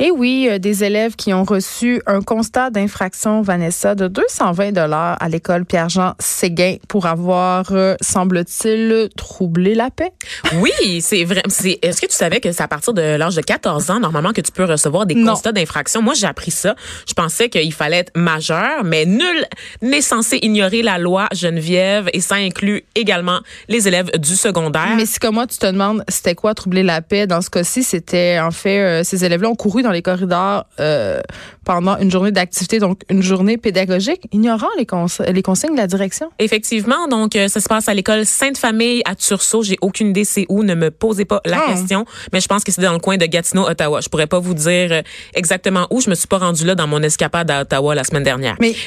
Et oui, euh, des élèves qui ont reçu un constat d'infraction, Vanessa, de 220 dollars à l'école Pierre-Jean Séguin pour avoir, euh, semble-t-il, troublé la paix. Oui, c'est vrai. C'est, est-ce que tu savais que c'est à partir de l'âge de 14 ans, normalement, que tu peux recevoir des Non. constats d'infraction? Moi, j'ai appris ça. Je pensais qu'il fallait être majeur, mais nul n'est censé ignorer la loi Geneviève et ça inclut également les élèves du secondaire. Mais si comme moi, tu te demandes c'était quoi troubler la paix, dans ce cas-ci, c'était en fait, euh, ces élèves-là ont couru dans les corridors euh, pendant une journée d'activité, donc une journée pédagogique, ignorant les, cons- les consignes de la direction. Effectivement, donc euh, ça se passe à l'école Sainte-Famille à Tursault. J'ai aucune idée c'est où, ne me posez pas la Ah. question, mais je pense que c'est dans le coin de Gatineau, Ottawa. Je pourrais pas vous dire euh, exactement où. Je me suis pas rendue là dans mon escapade à Ottawa la semaine dernière. Mais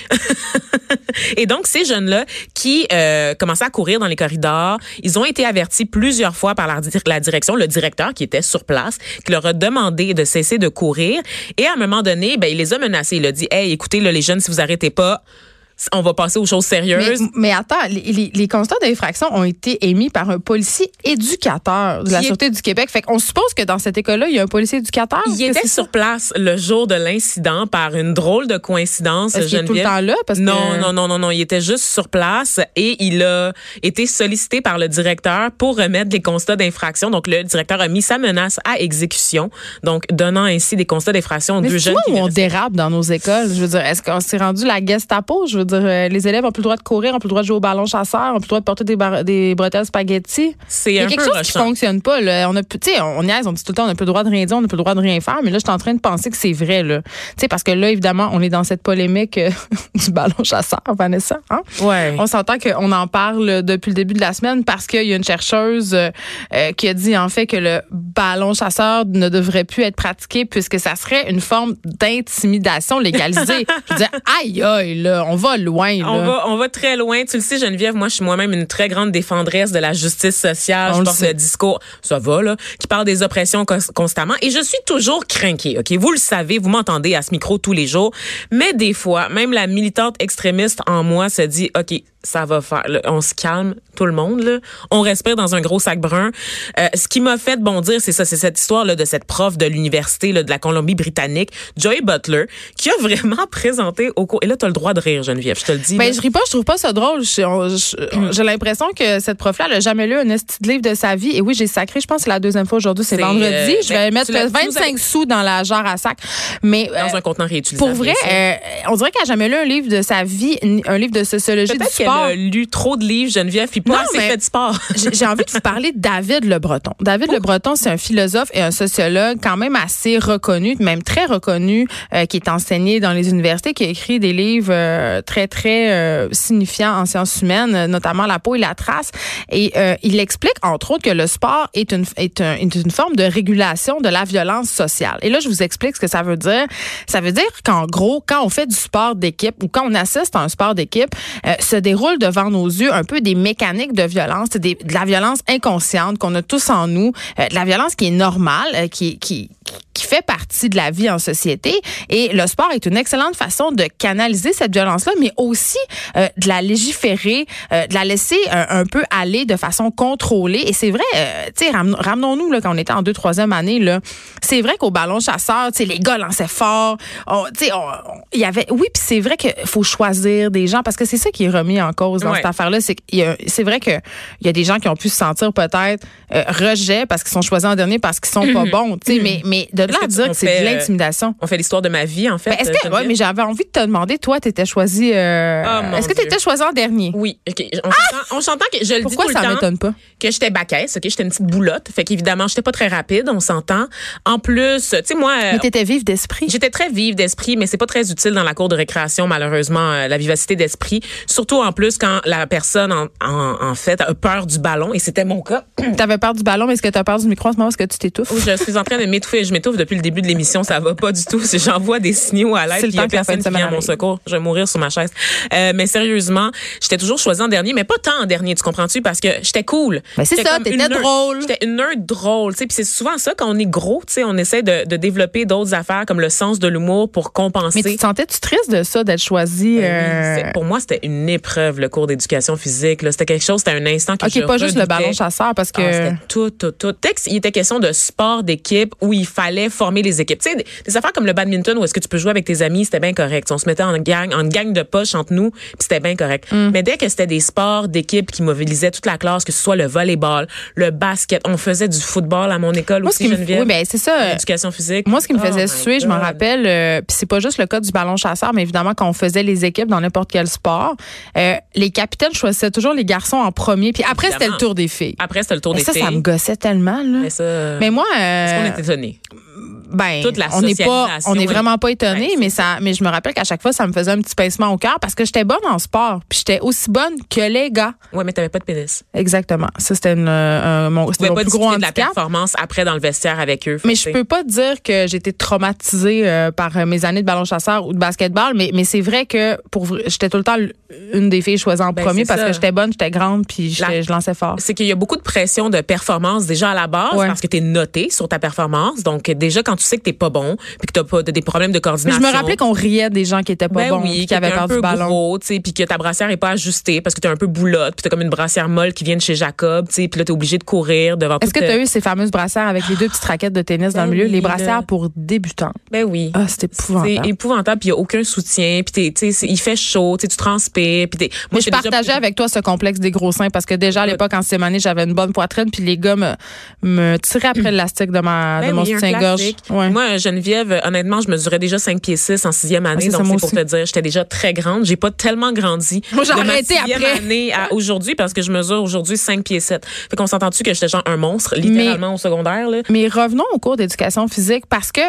Et donc, ces jeunes-là qui euh, commençaient à courir dans les corridors, ils ont été avertis plusieurs fois par la, dir- la direction, le directeur qui était sur place, qui leur a demandé de cesser de courir. Et à un moment donné, ben, il les a menacés. Il a dit, hey, écoutez, là, les jeunes, si vous arrêtez pas, on va passer aux choses sérieuses. mais attends, les, les- les constats d'infraction ont été émis par un policier éducateur de la est- Sûreté du Québec. Fait qu'on suppose que dans cette école-là, il y a un policier éducateur. Il était sur place le jour de l'incident par une drôle de coïncidence. Est-ce qu'il est tout le temps là? Parce que- non, non, non, non, non. Il était juste sur place et il a été sollicité par le directeur pour remettre des constats d'infraction. Donc, le directeur a mis sa menace à exécution. Donc, donnant ainsi des constats d'infraction aux deux c'est jeunes. où on dérape dans nos écoles? Je veux dire, est-ce qu'on s'est rendu la Gestapo? Je veux dire, euh, les élèves ont plus le droit de courir, ont plus le droit de jouer au ballon chasseur, ont plus le droit de porter des, bretelles spaghetti. C'est Il y a quelque chose qui rushant. fonctionne pas. Là. On a, plus- tu sais, on niaise, on dit tout le temps, on n'a plus le droit de rien dire, on n'a plus le droit de rien faire. Mais là, je suis en train de penser que c'est vrai. Là. Tu sais, parce que là, évidemment, on est dans cette polémique euh, du ballon chasseur, Vanessa. Hein? Ouais. On s'entend qu'on en parle depuis le début de la semaine parce qu'il y a une chercheuse euh, qui a dit en fait que le ballon chasseur ne devrait plus être pratiqué puisque ça serait une forme d'intimidation légalisée. je veux dire, aïe aïe, là, on va loin. Là. On va, on va très loin. Tu le sais, Geneviève, moi, je suis moi-même une très grande défendresse de la justice sociale. On je le porte sait. le discours, ça va, là, qui parle des oppressions cons- constamment. Et je suis toujours craquée, OK? Vous le savez, vous m'entendez à ce micro tous les jours. Mais des fois, même la militante extrémiste en moi se dit, OK, ça va faire. là, on se calme, tout le monde. Là. On respire dans un gros sac brun. Euh, ce qui m'a fait bondir, c'est ça, c'est cette histoire là de cette prof de l'université là, de la Colombie-Britannique, Joy Butler, qui a vraiment présenté au cours. Et là, tu as le droit de rire, Geneviève. Je te le dis. Ben, je ris pas, je trouve pas ça drôle. Je- J'ai l'impression que cette prof-là, elle a jamais lu un esti de livre de sa vie. Et oui, j'ai sacré, je pense que c'est la deuxième fois aujourd'hui, c'est vendredi. euh, je vais ben, mettre tu l'as- 25 tu nous as- sous dans la jarre à sac. Mais dans euh, un contenant réutilisable. pour vrai, euh, on dirait qu'elle a jamais lu un livre de sa vie, un livre de sociologie du sport. a lu trop de livres, Geneviève, puis pas assez fait de sport. J'ai envie de vous parler de David Le Breton. David Le Breton, c'est un philosophe et un sociologue quand même assez reconnu, même très reconnu, euh, qui est enseigné dans les universités, qui a écrit des livres euh, très, très euh, signifiants en sciences humaines, euh, notamment La peau et la trace. Et euh, il explique, entre autres, que le sport est une, est, un- est une forme de régulation de la violence sociale. Et là, je vous explique ce que ça veut dire. Ça veut dire qu'en gros, quand on fait du sport d'équipe ou quand on assiste à un sport d'équipe, euh, se déroule devant nos yeux un peu des mécaniques de violence, de la violence inconsciente qu'on a tous en nous, euh, de la violence qui est normale, euh, qui, qui fait partie de la vie en société. Et le sport est une excellente façon de canaliser cette violence-là, mais aussi euh, de la légiférer, euh, de la laisser euh, un peu aller de façon contrôlée. Et c'est vrai, tu sais, ram- ramenons-nous là, quand on était en deux, troisième année, là, c'est vrai qu'au ballon chasseur, tu sais, les gars lançaient fort. Tu sais, il y avait, oui, puis c'est vrai qu'il faut choisir des gens parce que c'est ça qui est remis en cause dans Ouais. cette affaire-là. C'est qu'il c'est vrai que il y a des gens qui ont pu se sentir peut-être euh, rejet parce qu'ils sont choisis en dernier parce qu'ils sont pas bons. Tu sais, mais mais de Est-ce à dire que c'est de euh, l'intimidation. On fait l'histoire de ma vie, en fait. Ben, est-ce que, ouais, mais j'avais envie de te demander, toi, t'étais choisi, euh, mon est-ce que t'étais Dieu. choisi en dernier? Oui, OK. On s'entend- que je le Pourquoi dis tout ça m'étonne pas? que j'étais bacaisse, OK, j'étais une petite boulotte, fait qu'évidemment, j'étais pas très rapide, on s'entend. En plus, tu sais moi Mais t'étais vive d'esprit. J'étais très vive d'esprit, mais c'est pas très utile dans la cour de récréation, malheureusement, la vivacité d'esprit. Surtout en plus quand la personne, en, en, en fait, a peur du ballon, et c'était mon cas. T'avais peur du ballon, mais est-ce que t'as peur du micro en ce moment? Est-ce que tu t'étouffes? Où je suis en train de m'étouffer. Je m'étouffe depuis le début de l'émission. Ça va pas du tout. Si J'envoie des signaux à l'aide. Il y a personne qui vient à mon secours. Je vais mourir sur ma chaise. Euh, mais sérieusement, j'étais toujours choisie en dernier, mais pas tant en dernier. Tu comprends-tu? Parce que j'étais cool. Ben, c'est ça, t'étais drôle. J'étais une nerd drôle. tu. Puis c'est souvent ça quand on est gros. tu On essaie de, de développer d'autres affaires comme le sens de l'humour pour compenser. Mais tu te sentais-tu triste de ça, d'être choisi? Ben oui, euh, pour moi, c'était une épreuve, le cours d'éducation physique. C'était quelque chose, c'était un instant que OK, je pas juste le ballon chasseur, parce que. Ah, c'était tout, tout, tout. Texte, il était question de sport d'équipe où il fallait former les équipes. Tu sais, des, des affaires comme le badminton où est-ce que tu peux jouer avec tes amis, c'était bien correct. On se mettait en gang, en gang de poche entre nous, puis c'était bien correct. Mm. Mais dès que c'était des sports d'équipe qui mobilisaient toute la classe, que ce soit le volleyball, le basket, on faisait du football à mon école moi, ce aussi, qui me, Geneviève. oui, ben, c'est ça. L'éducation physique. Moi, ce qui me Oh faisait my suer, je m'en rappelle, euh, puis c'est pas juste le cas du ballon chasseur, mais évidemment, quand on faisait les équipes dans n'importe quel sport, euh, les capitaines choisissaient toujours les garçons en premier, puis après, c'était le tour des filles. Après, c'était le tour des filles. Ça me gossait tellement, là. Mais ça, Mais moi, est-ce qu'on euh, est étonné? Ben, toute la on n'est pas, on n'est est- vraiment pas étonné, mais ça, mais je me rappelle qu'à chaque fois, ça me faisait un petit pincement au cœur parce que j'étais bonne en sport, puis j'étais aussi bonne que les gars. Ouais, mais t'avais pas de pénis. Exactement. Ça, c'était une, euh, mon, mon pas plus gros discuter de la handicap. performance après dans le vestiaire avec eux. Mais je peux pas dire que été traumatisée euh, par euh, mes années de ballon chasseur ou de basketball, mais, mais c'est vrai que pour j'étais tout le temps une des filles choisies en Ben, premier parce ça. que j'étais bonne, j'étais grande, puis j'étais- La- je lançais fort. c'est qu'il y a beaucoup de pression de performance déjà à la base Ouais. parce que tu es noté sur ta performance. Donc déjà quand tu sais que t'es pas bon, puis que t'as pas des problèmes de Mais coordination. je me rappelais qu'on riait des gens qui étaient pas ben bons, oui, qui avaient t'es peur un du peu ballon. tu sais, puis que ta brassière est pas ajustée parce que t'es un peu boulotte, puis t'as comme une brassière molle qui vient de chez Jacob, tu sais, puis là t'es obligé de courir devant Est-ce que toute- tu as eu ces fameuses brassières avec les deux petites raquettes de tennis dans Ben le milieu, oui, les brassières pour débutants? Ben oui. Ah, c'était épouvantable. C'est épouvantable, puis il y a aucun soutien, puis t'es- tu sais, c'est- il fait chaud, tu transpires, puis Mais moi je déjà- partageais avec toi ce complexe des gros seins parce que déjà à l'époque en sixième année, j'avais une bonne poitrine puis les gars me, me tiraient après l'élastique de ma Ben de mon soutien-gorge. Ouais. Moi, Geneviève, honnêtement, je mesurais déjà 5 pieds 6 en sixième année. donc, c'est pour te dire, j'étais déjà très grande. J'ai pas tellement grandi. Moi, j'ai arrêté après. année à aujourd'hui parce que je mesure aujourd'hui 5 pieds 7. Fait qu'on s'entend-tu que j'étais genre un monstre, littéralement au secondaire, là? Mais revenons au cours d'éducation physique parce que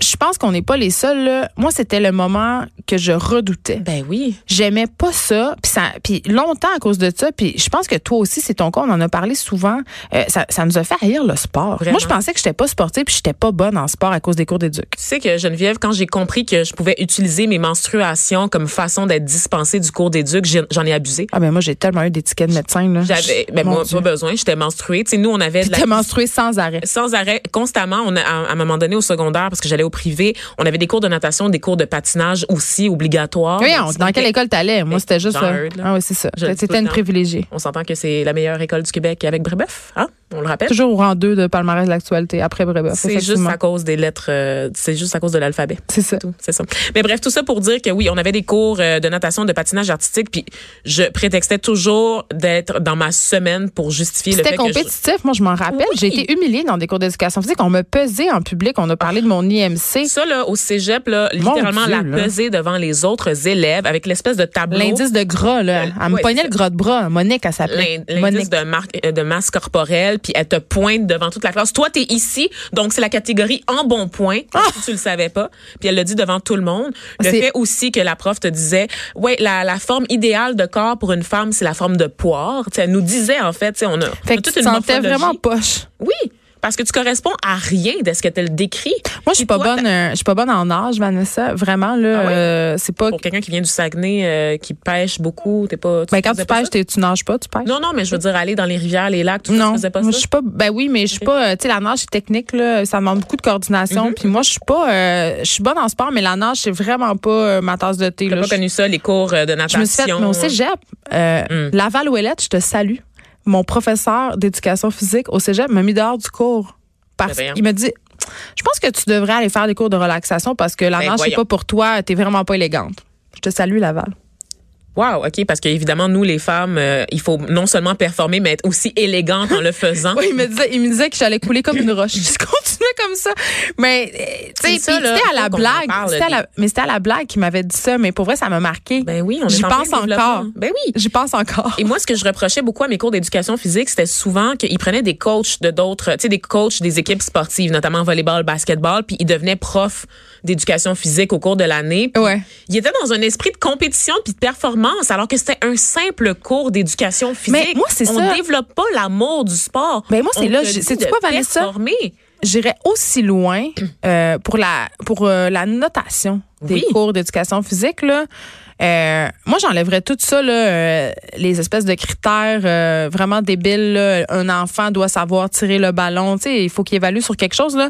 je pense qu'on n'est pas les seuls. là. Moi, c'était le moment que je redoutais. Ben oui. J'aimais pas ça, puis ça, puis longtemps à cause de ça. Puis je pense que toi aussi, c'est ton cas. On en a parlé souvent. Euh, ça, ça nous a fait haïr le sport. Vraiment. Moi, je pensais que j'étais pas sportive, puis j'étais pas bonne en sport à cause des cours d'éduc. Tu sais que Geneviève, quand j'ai compris que je pouvais utiliser mes menstruations comme façon d'être dispensée du cours d'éduc, j'en ai abusé. Ah ben moi, j'ai tellement eu d'étiquettes de médecin là. J'avais, ben moi, Dieu. pas besoin, j'étais menstruée. Tu sais, nous, on avait de la menstruée sans arrêt. sans arrêt, constamment. On a, à, à un moment donné au secondaire, parce que j'allais au privé, on avait des cours de natation, des cours de patinage aussi obligatoires. Oui, on- dans quelle école t'allais? Moi, c'était juste. dans euh. Ah oui, c'est ça. C'était une privilégiée. On s'entend que c'est la meilleure école du Québec avec Brébeuf, hein? On le rappelle? Toujours au rang 2 de palmarès de l'actualité, après Brébeuf. C'est juste à cause des lettres, euh, c'est juste à cause de l'alphabet. C'est ça. Tout, c'est ça. Mais bref, tout ça pour dire que oui, on avait des cours euh, de natation, de patinage artistique, puis je prétextais toujours d'être dans ma semaine pour justifier le C'était fait que je- compétitif, moi je m'en rappelle. Oui. J'ai été humiliée dans des cours d'éducation physique. On me pesait en public. On a parlé de mon IMC. Ça, là, au cégep, là, Mon littéralement, Dieu, la là. devant les autres élèves avec l'espèce de tableau. L'indice de gras, là. Elle me pognait le gras de bras. Monique, elle s'appelait. L'in- L'indice de, euh, de masse corporelle, puis elle te pointe devant toute la classe. Toi, t'es ici, donc c'est la catégorie en bon point. Si tu le savais pas. Puis elle le dit devant tout le monde. Le Ah! Fait aussi que la prof te disait, ouais, la, la forme idéale de corps pour une femme, c'est la forme de poire. Tu sais, elle nous disait en fait, on a, on a que tu une morphologie. vraiment poche. Oui, parce que tu corresponds à rien de ce que tu le décrit. Moi, je suis pas toi, bonne, euh, je suis pas bonne en âge, Vanessa. Vraiment, là, Ah ouais? euh, c'est pas. Pour quelqu'un qui vient du Saguenay, euh, qui pêche beaucoup, t'es pas. Ben, quand tu pêches, tu nages pas, tu pêches? Non, non, mais je veux dire, aller dans les rivières, les lacs, tout ça, Non, tu faisais pas moi, ça? je suis pas. Ben oui, mais je suis pas. Tu sais, la nage c'est technique là, ça demande beaucoup de coordination. Mm-hmm. Puis moi, je suis pas. je suis bonne en sport, mais la nage c'est vraiment pas ma tasse de thé. T'as pas Je- connu ça, les cours de Je natation? me suis fait, mais au cégep, Mm. Laval Ouellette, je te salue. Mon professeur d'éducation physique au cégep m'a mis dehors du cours. Parce qu'il m'a dit, je pense que tu devrais aller faire des cours de relaxation parce que la Ben nage, c'est pas pour toi, t'es vraiment pas élégante. Je te salue, Laval. Wow, OK, parce qu'évidemment, nous, les femmes, euh, il faut non seulement performer, mais être aussi élégante en le faisant. Oui, il me disait, il me disait que j'allais couler comme une roche. Je continuais comme ça. Mais, euh, tu sais, c'était à la blague. parle, C'était à la- des- mais c'était à la blague qui m'avait dit ça. Mais pour vrai, ça m'a marqué. Ben oui, on J'y pense encore. Ben oui. J'y pense encore. Et moi, ce que je reprochais beaucoup à mes cours d'éducation physique, c'était souvent qu'ils prenaient des coachs de d'autres, tu sais, des coachs des équipes sportives, notamment volleyball, basketball, puis ils devenaient profs d'éducation physique au cours de l'année. Ouais. Ils étaient dans un esprit de compétition puis de performance, alors que c'était un simple cours d'éducation physique. Mais moi, c'est On ça. développe pas l'amour du sport. Ben moi, c'est On là, de quoi, Vanessa? J'irais aussi loin euh, pour la pour euh, la notation des Oui. cours d'éducation physique là. Euh, moi, j'enlèverais tout ça là, euh, les espèces de critères euh, vraiment débiles. là. Un enfant doit savoir tirer le ballon. Tu sais, il faut qu'il évalue sur quelque chose là.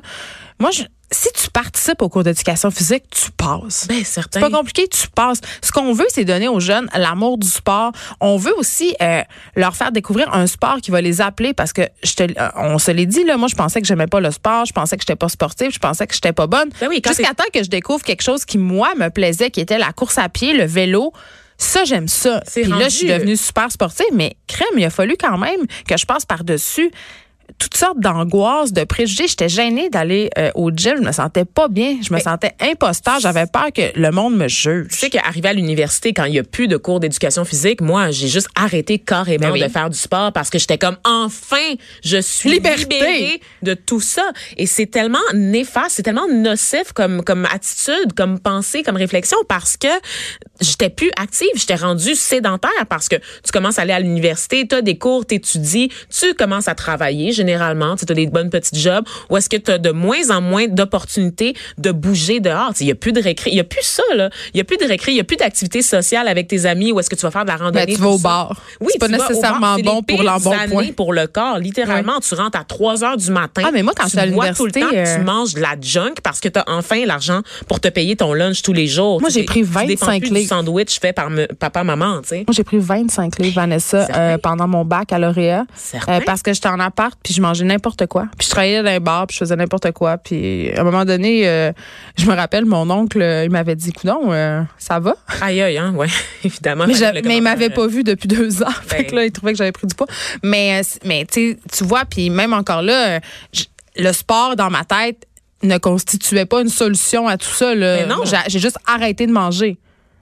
Moi, je, si tu participes au cours d'éducation physique, tu passes. Ben certain. C'est pas compliqué, tu passes. Ce qu'on veut, c'est donner aux jeunes l'amour du sport. On veut aussi euh, leur faire découvrir un sport qui va les appeler parce que je te, euh, on se l'est dit là. Moi, je pensais que j'aimais pas le sport, je pensais que j'étais pas sportive, je pensais que j'étais pas bonne. Ben oui, Jusqu'à temps que je découvre quelque chose qui moi me plaisait, qui était la course à pied, le vélo. Ça, j'aime ça. Puis là, je suis rendu- devenue super sportive, mais crème, il a fallu quand même que je passe par-dessus toutes sortes d'angoisses, de préjugés. J'étais gênée d'aller euh, au gym. Je me sentais pas bien. Je me sentais imposteur. J'avais peur que le monde me juge. Tu sais qu'arrivé à l'université, quand il y a plus de cours d'éducation physique, moi, j'ai juste arrêté carrément Ben oui. de faire du sport parce que j'étais comme, enfin, je suis Liberté. libérée de tout ça. Et c'est tellement néfaste, c'est tellement nocif comme, comme attitude, comme pensée, comme réflexion parce que j'étais plus active, j'étais rendue sédentaire parce que tu commences à aller à l'université, tu as des cours, tu étudies, tu commences à travailler généralement, tu as des bonnes petites jobs ou est-ce que tu as de moins en moins d'opportunités de bouger dehors? Il y a plus de récré, il y a plus ça là, il y a plus de récré, il y a plus d'activités sociales avec tes amis ou est-ce que tu vas faire de la randonnée Ben, tu vas au bar. Oui, C'est pas nécessairement bon pour l'embonpoint. pour le corps. Littéralement, tu rentres à 3 heures du matin. Ah, mais moi, quand tu à bois tout le temps, tu euh, manges de la junk parce que tu as enfin l'argent pour te payer ton lunch tous les jours. Moi, j'ai pris tu dépends 25 plus du livres. sandwich fait par me- papa, maman, tu sais. Moi, j'ai pris 25 livres, Vanessa, euh, pendant mon bac à lauréat. Certain. parce que j'étais en appart, puis je mangeais n'importe quoi. Puis je travaillais dans les bars, puis je faisais n'importe quoi. Puis à un moment donné, euh, je me rappelle, mon oncle, euh, il m'avait dit, coudon, euh, ça va? Aïe, aïe, hein, ouais, évidemment. Mais, mais il m'avait pas vu depuis deux ans. fait Ben. que là, il trouvait que j'avais pris du poids. Mais, mais tu vois, puis même encore là, le sport dans ma tête ne constituait pas une solution à tout ça. là. Mais non. J'ai juste arrêté de manger.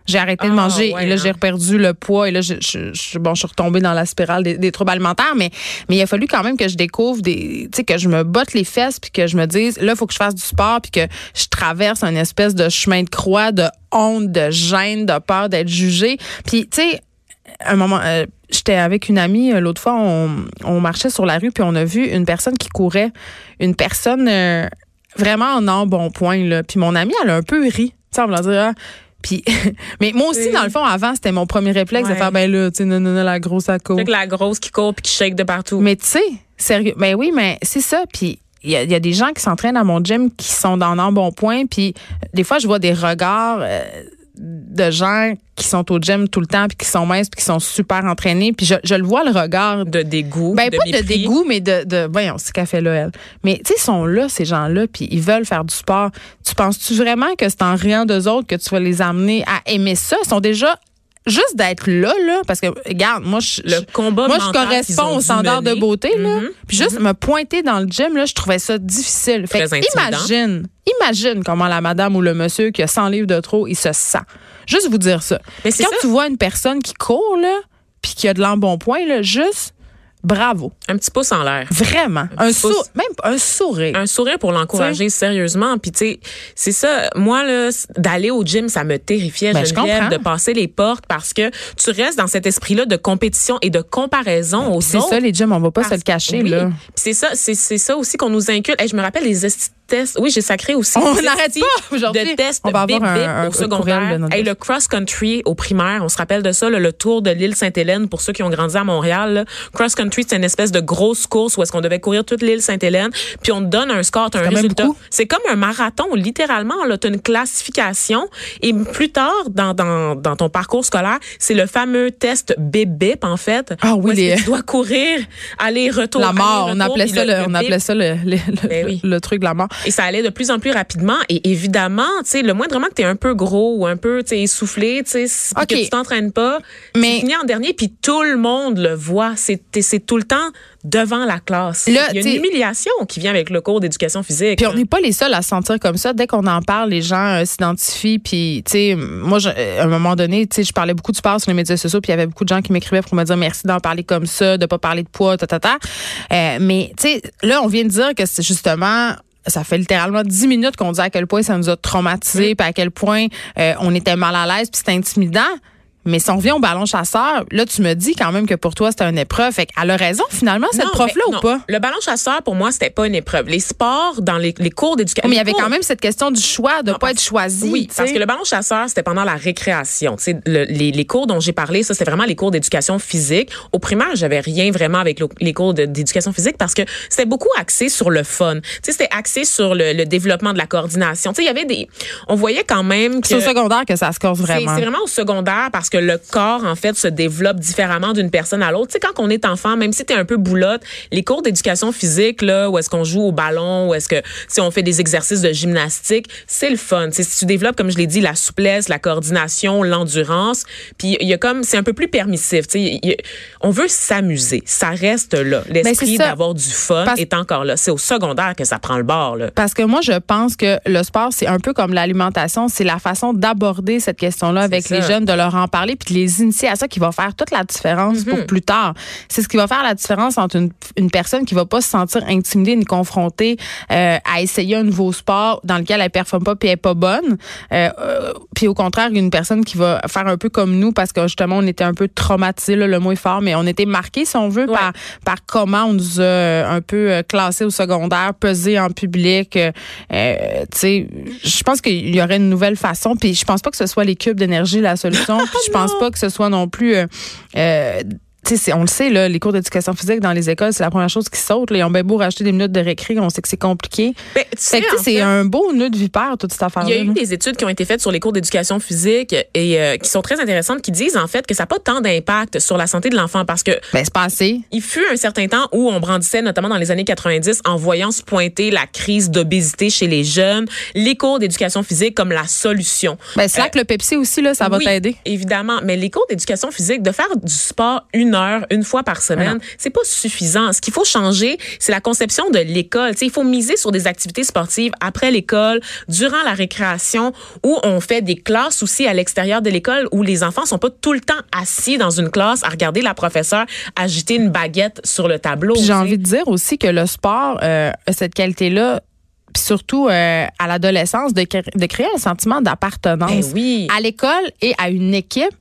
J'ai arrêté de Ah, manger ouais, et là hein. j'ai reperdu le poids et là je, je, je- bon je suis retombée dans la spirale des, des troubles alimentaires mais mais il a fallu quand même que je découvre des tu sais que je me botte les fesses puis que je me dise là il faut que je fasse du sport puis que je traverse un espèce de chemin de croix de honte de gêne de peur d'être jugée puis tu sais un moment, euh, j'étais avec une amie euh, l'autre fois, on, on marchait sur la rue puis on a vu une personne qui courait, une personne euh, vraiment en embonpoint là. Puis mon amie, elle a un peu ri, tu sais, en voulant dire. ah. Puis, mais moi aussi, dans le fond, avant, c'était mon premier réflexe de faire ben là, tu sais, non, non, non, la grosse à que la grosse qui court puis qui shake de partout. Mais tu sais, sérieux, ben oui, mais c'est ça. Puis il y, a- il y a des gens qui s'entraînent à mon gym qui sont dans un bon point. Puis des fois, je vois des regards euh, de gens qui sont au gym tout le temps, puis qui sont minces, puis qui sont super entraînés. Puis je, je le vois, le regard. de dégoût, Ben, de pas de dégoût, mais de, de voyons, c'est qu'elle fait là, elle. Mais, tu sais, ils sont là, ces gens-là, puis ils veulent faire du sport. Tu penses-tu vraiment que c'est en riant d'eux autres que tu vas les amener à aimer ça? Ils sont déjà, juste d'être là, là, parce que, regarde, moi, je, Le combat moi, je corresponds aux standards de beauté, là. Mhm. Puis juste me pointer dans le gym, là, je trouvais ça difficile. Fait Très imagine, imagine comment la madame ou le monsieur qui a 100 livres de trop, il se sent. Juste vous dire ça. Mais c'est Quand ça. tu vois une personne qui court, là, puis qui a de l'embonpoint, là, juste bravo. Un petit pouce en l'air. Vraiment. Un Un, sou- même un sourire. un sourire pour l'encourager sérieusement puis tu sais c'est ça moi là d'aller au gym ça me terrifiait Ben, je comprends. de passer les portes parce que tu restes dans cet esprit là de compétition et de comparaison aux C'est autres ça, les gyms, on va pas se le cacher, oui. là. Puis c'est ça c'est c'est ça aussi qu'on nous inculque Hey, je me rappelle les tests oui j'ai sacré aussi On n'arrête pas aujourd'hui. de tests On va avoir bip, un- bip un- au secondaire Hey, le cross country au primaire on se rappelle de ça là, le tour de l'île Sainte-Hélène pour ceux qui ont grandi à Montréal cross country c'est une espèce de grosse course où est-ce qu'on devait courir toute l'île Sainte-Hélène puis on te donne un score un résultat c'est comme un marathon, littéralement. Là, tu as une classification. Et plus tard, dans, dans, dans ton parcours scolaire, c'est le fameux test bip-bip, en fait. Ah oui, les- tu dois courir. La mort, aller, on retour, appelait puis ça, le- le, le on bip. appelait ça le, le, le- Ben oui. le truc de la mort. Et ça allait de plus en plus rapidement. Et évidemment, tu sais, le moindrement que tu es un peu gros ou un peu, essoufflé, tu sais, Ok. que tu t'entraînes pas, Mais- tu finis en dernier, puis tout le monde le voit. C'est tout le temps devant la classe. Là, Il y a une humiliation qui vient avec le cours d'éducation physique. Puis on n'est pas les seuls à se sentir comme ça. Dès qu'on en parle, les gens euh, s'identifient. Puis, tu sais, moi, je- euh, à un moment donné, tu sais, je parlais beaucoup du sport sur les médias sociaux. Puis il y avait beaucoup de gens qui m'écrivaient pour me dire merci d'en parler comme ça, de pas parler de poids, ta, ta, ta. Euh, mais, tu sais, là, on vient de dire que c'est justement ça fait littéralement dix minutes qu'on dit à quel point ça nous a traumatisés, puis à quel point euh, on était mal à l'aise, puis c'était intimidant. Mais si on revient au ballon chasseur, là, tu me dis quand même que pour toi, c'était une épreuve. Fait elle a raison, finalement, cette prof-là, ou non. pas? Le ballon chasseur, pour moi, c'était pas une épreuve. Les sports, dans les, les cours d'éducation. Mais il y avait cours- quand même cette question du choix, de Non, pas parce- être choisi. Oui, parce que le ballon chasseur, c'était pendant la récréation. Tu sais, le- les, les cours dont j'ai parlé, ça, c'est vraiment les cours d'éducation physique. Au primaire, j'avais rien vraiment avec le- les cours d'éducation physique parce que c'était beaucoup axé sur le fun. Tu sais, c'était axé sur le, le développement de la coordination. Tu sais, il y avait des, on voyait quand même que C'est au secondaire que ça se corse vraiment. c'est vraiment au secondaire parce que le corps, en fait, se développe différemment d'une personne à l'autre. Tu sais, quand on est enfant, même si tu es un peu boulotte, les cours d'éducation physique, là, où est-ce qu'on joue au ballon, où est-ce que, si on fait des exercices de gymnastique, c'est le fun. Tu sais, si tu développes, comme je l'ai dit, la souplesse, la coordination, l'endurance, puis il y a comme, c'est un peu plus permissif. Tu sais, a- on veut s'amuser. Ça reste là. L'esprit Ben, ça. d'avoir du fun Parce- est encore là. C'est au secondaire que ça prend le bord, là. Parce que moi, je pense que le sport, c'est un peu comme l'alimentation. C'est la façon d'aborder cette question-là avec ça. les jeunes, de leur en parler, puis de les initier à ça qui va faire toute la différence pour plus tard. C'est ce qui va faire la différence entre une, une personne qui va pas se sentir intimidée ni confrontée euh, à essayer un nouveau sport dans lequel elle performe pas puis elle est pas bonne. Euh, euh, puis au contraire, une personne qui va faire un peu comme nous parce que justement, on était un peu traumatisés, là, le mot est fort, mais on était marqués, si on veut, Ouais. par, par comment on nous a euh, un peu euh, classés au secondaire, pesés en public. euh, euh, tu sais, je pense qu'il y aurait une nouvelle façon. Puis je pense pas que ce soit les cubes d'énergie la solution. Puis je pense pas que ce soit non plus. euh, euh, on le sait, là, les cours d'éducation physique dans les écoles, c'est la première chose qui saute. Là. Ils ont bien beau racheter des minutes de récré, on sait que c'est compliqué. Ben, c'est un beau nœud de vipère, toute cette affaire-là. Il y a eu des études qui ont été faites sur les cours d'éducation physique et euh, qui sont très intéressantes, qui disent en fait que ça n'a pas tant d'impact sur la santé de l'enfant parce que Ben, c'est pas assez. il fut un certain temps où on brandissait, notamment dans les années 90, en voyant se pointer la crise d'obésité chez les jeunes, les cours d'éducation physique comme la solution. Ben, c'est là que le Pepsi aussi, là, ça va Oui, t'aider. Évidemment, mais les cours d'éducation physique, de faire du sport une heure, une fois par semaine, c'est pas suffisant. Ce qu'il faut changer, c'est la conception de l'école. Il faut miser sur des activités sportives après l'école, durant la récréation, où on fait des classes aussi à l'extérieur de l'école, où les enfants sont pas tout le temps assis dans une classe à regarder la professeure agiter une baguette sur le tableau. J'ai envie de dire aussi que le sport euh, a cette qualité-là, puis surtout euh, à l'adolescence, de, cré- de créer un sentiment d'appartenance. Ben oui. À l'école et à une équipe,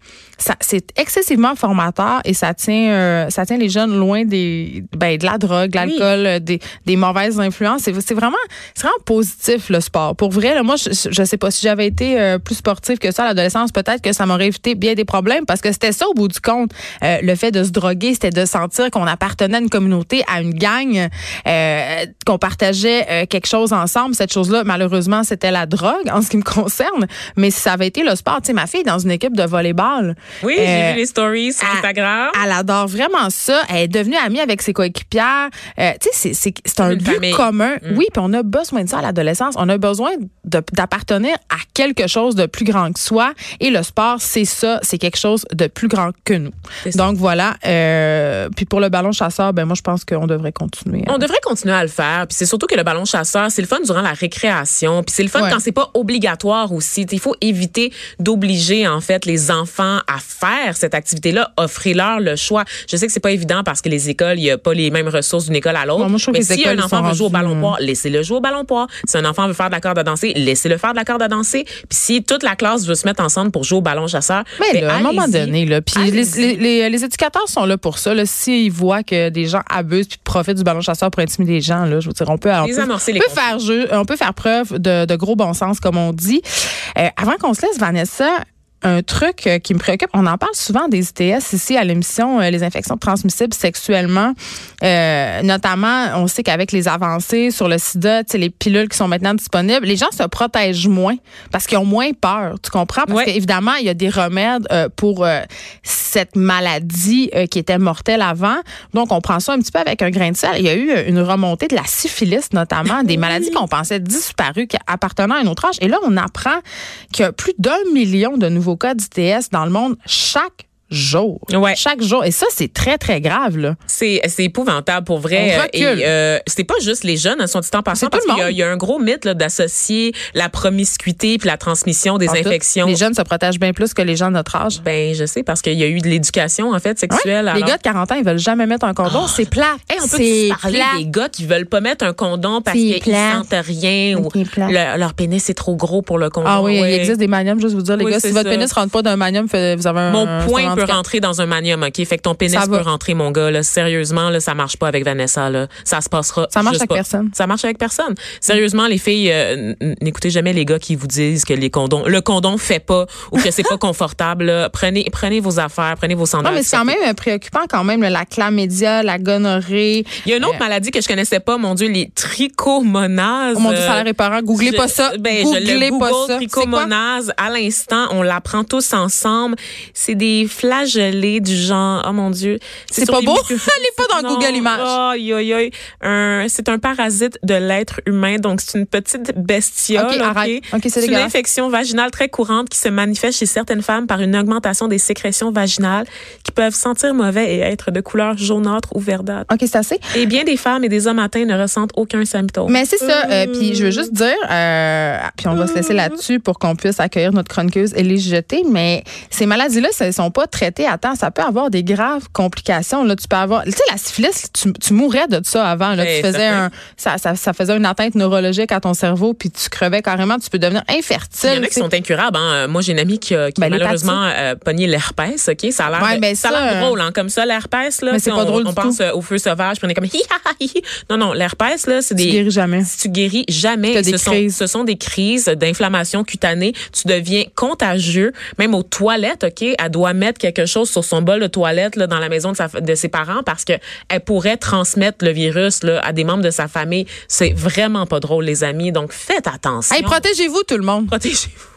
c'est excessivement formateur et ça tient euh, ça tient les jeunes loin des ben, de la drogue, de l'alcool, euh, des, des mauvaises influences. C'est c'est vraiment c'est vraiment positif le sport. Pour vrai, là, moi je, je sais pas si j'avais été euh, plus sportif que ça à l'adolescence, peut-être que ça m'aurait évité bien des problèmes parce que c'était ça au bout du compte. Euh, le fait de se droguer, c'était de sentir qu'on appartenait à une communauté, à une gang, euh, qu'on partageait euh, quelque chose ensemble. Cette chose-là, malheureusement, c'était la drogue en ce qui me concerne. Mais si ça avait été le sport, tu sais, ma fille est dans une équipe de volleyball. Oui, Euh, j'ai vu les stories sur elle- Instagram. Elle adore vraiment ça. Elle est devenue amie avec ses coéquipières. Euh, tu sais, c'est- c'est c'est un but famille. commun. Oui, puis on a besoin de ça à l'adolescence. On a besoin de- d'appartenir à quelque chose de plus grand que soi. Et le sport, c'est ça. C'est quelque chose de plus grand que nous. Donc voilà. Euh, puis pour le ballon chasseur, ben moi je pense qu'on devrait continuer. On devrait continuer à le faire. Puis c'est surtout que le ballon chasseur, c'est le fun durant la récréation. Puis c'est le fun Ouais. quand c'est pas obligatoire aussi. Il faut éviter d'obliger en fait les enfants à faire cette activité-là. Offrez-leur le choix. Je sais que c'est pas évident parce que les écoles, il y a pas les mêmes ressources d'une école à l'autre. Mais si un enfant veut jouer au ballon poids, laissez-le jouer au ballon poids. Si un enfant veut faire de la corde à danser, laissez-le faire de la corde à danser. Puis si toute la classe veut se mettre ensemble pour jouer au ballon chasseur, Mais ben, là, à un moment donné, là, puis les, Allez-y. les, les- les éducateurs sont là pour ça. Là, s'ils voient que des gens abusent puis profitent du ballon chasseur pour intimider les gens, là, je veux dire, on peut, on peut, on peut faire jeu, on peut faire preuve de, de gros bon sens, comme on dit. Euh, avant qu'on se laisse, Vanessa, un truc euh, qui me préoccupe. On en parle souvent des ITS ici à l'émission, euh, les infections transmissibles sexuellement. Euh, notamment, on sait qu'avec les avancées sur le sida, tu sais, les pilules qui sont maintenant disponibles, les gens se protègent moins parce qu'ils ont moins peur. Tu comprends? Parce qu'évidemment, il y a des remèdes euh, pour euh, cette maladie qui était mortelle avant. Donc, on prend ça un petit peu avec un grain de sel. Il y a eu une remontée de la syphilis, notamment, des maladies qu'on pensait disparues, qui appartenaient à un autre âge. Et là, on apprend qu'il y a plus d'un million de nouveaux cas d'ITS dans le monde chaque jour. Ouais. Chaque jour. Et ça, c'est très, très grave, là. C'est c'est épouvantable pour vrai. On recule. Et euh, c'est pas juste les jeunes, hein, sont en passant, parce qu'il y, a- y un gros mythe là, d'associer la promiscuité puis la transmission des En tout, infections. Les jeunes se protègent bien plus que les gens de notre âge. Ben, je sais, parce qu'il y a eu de l'éducation, en fait, Ouais. sexuelle. Les alors- gars de 40 ans, ils veulent jamais mettre un condom. c'est plat. Hey, on peut parler plat. des gars qui veulent pas mettre un condom parce qu'ils sentent rien ou le- leur pénis est trop gros pour le condom. Ah oui, Ouais. il existe des maniums, juste vous dire, les Oui, gars, si votre pénis rentre pas d'un manium, vous avez un Mon point un peut rentrer dans un manium, OK? Fait que ton pénis Ça peut va. rentrer, mon gars. Là. Sérieusement, là, ça marche pas avec Vanessa. Là. Ça se passera. Ça marche avec pas. personne. Ça marche avec personne. Sérieusement, les filles, euh, n'écoutez jamais les gars qui vous disent que les condoms, le condom fait pas ou que c'est pas confortable. là. Prenez, prenez vos affaires, prenez vos Non, sandales. mais c'est quand même préoccupant quand même, la chlamydia, la gonorrhée. Il y a une autre Euh, maladie que je connaissais pas, mon Dieu, les trichomonases. Oh mon Dieu, ça a l'air Euh, épeurant. Googlez je- pas ça. Ben, je Googlez le pas Google, ça. C'est quoi? trichomonase. À l'instant, on l'apprend tous ensemble. C'est des flagellés du genre, oh mon Dieu. C'est pas les beau? Allez pas dans Non. Google Images. Aïe, aïe. Un- C'est un parasite de l'être humain. Donc, c'est une petite bestiole. Ok, arrête. C'est une infection vaginale très courante qui se manifeste chez certaines femmes par une augmentation des sécrétions vaginales qui peuvent sentir mauvais et être de couleur jaunâtre ou verdâtre. OK, c'est assez. Et bien des femmes et des hommes atteints ne ressentent aucun symptôme. Mais c'est ça. euh, puis je veux juste dire, euh, puis on va se laisser là-dessus pour qu'on puisse accueillir notre chroniqueuse Élise Jeté, mais ces maladies-là, elles ne sont pas traitées à temps. Ça peut avoir des graves complications. Là, tu peux avoir, tu sais, la syphilis, tu, tu mourrais de ça avant. Là, Eh, tu faisais certain. un, ça, ça, ça faisait une atteinte neurologique à ton cerveau, puis tu crevais carrément. Tu peux devenir infertile. Il y en a qui tu sont incurables. Hein. Euh, Moi, j'ai une amie qui a, qui Ben, malheureusement euh, pogné l'herpès. OK? Ça a l'air Ouais, ben, ça a ça, l'air euh, drôle. Hein, comme ça, l'herpès, là, Mais c'est tu pas on, drôle on pense au feu sauvage, puis on est comme... hi, ha, ha, hi. Non, non, l'herpès, là, c'est Tu des... guéris jamais. Si tu guéris jamais, ce, sont, ce sont des crises d'inflammation cutanée. Tu deviens contagieux, même aux toilettes, OK? Elle doit mettre quelque chose sur son bol de toilette là, dans la maison de, sa, de ses parents parce que elle pourrait transmettre le virus là, à des membres de sa famille. C'est vraiment pas drôle, les amis. Donc, faites attention. Hey, protégez-vous, tout le monde. Protégez-vous.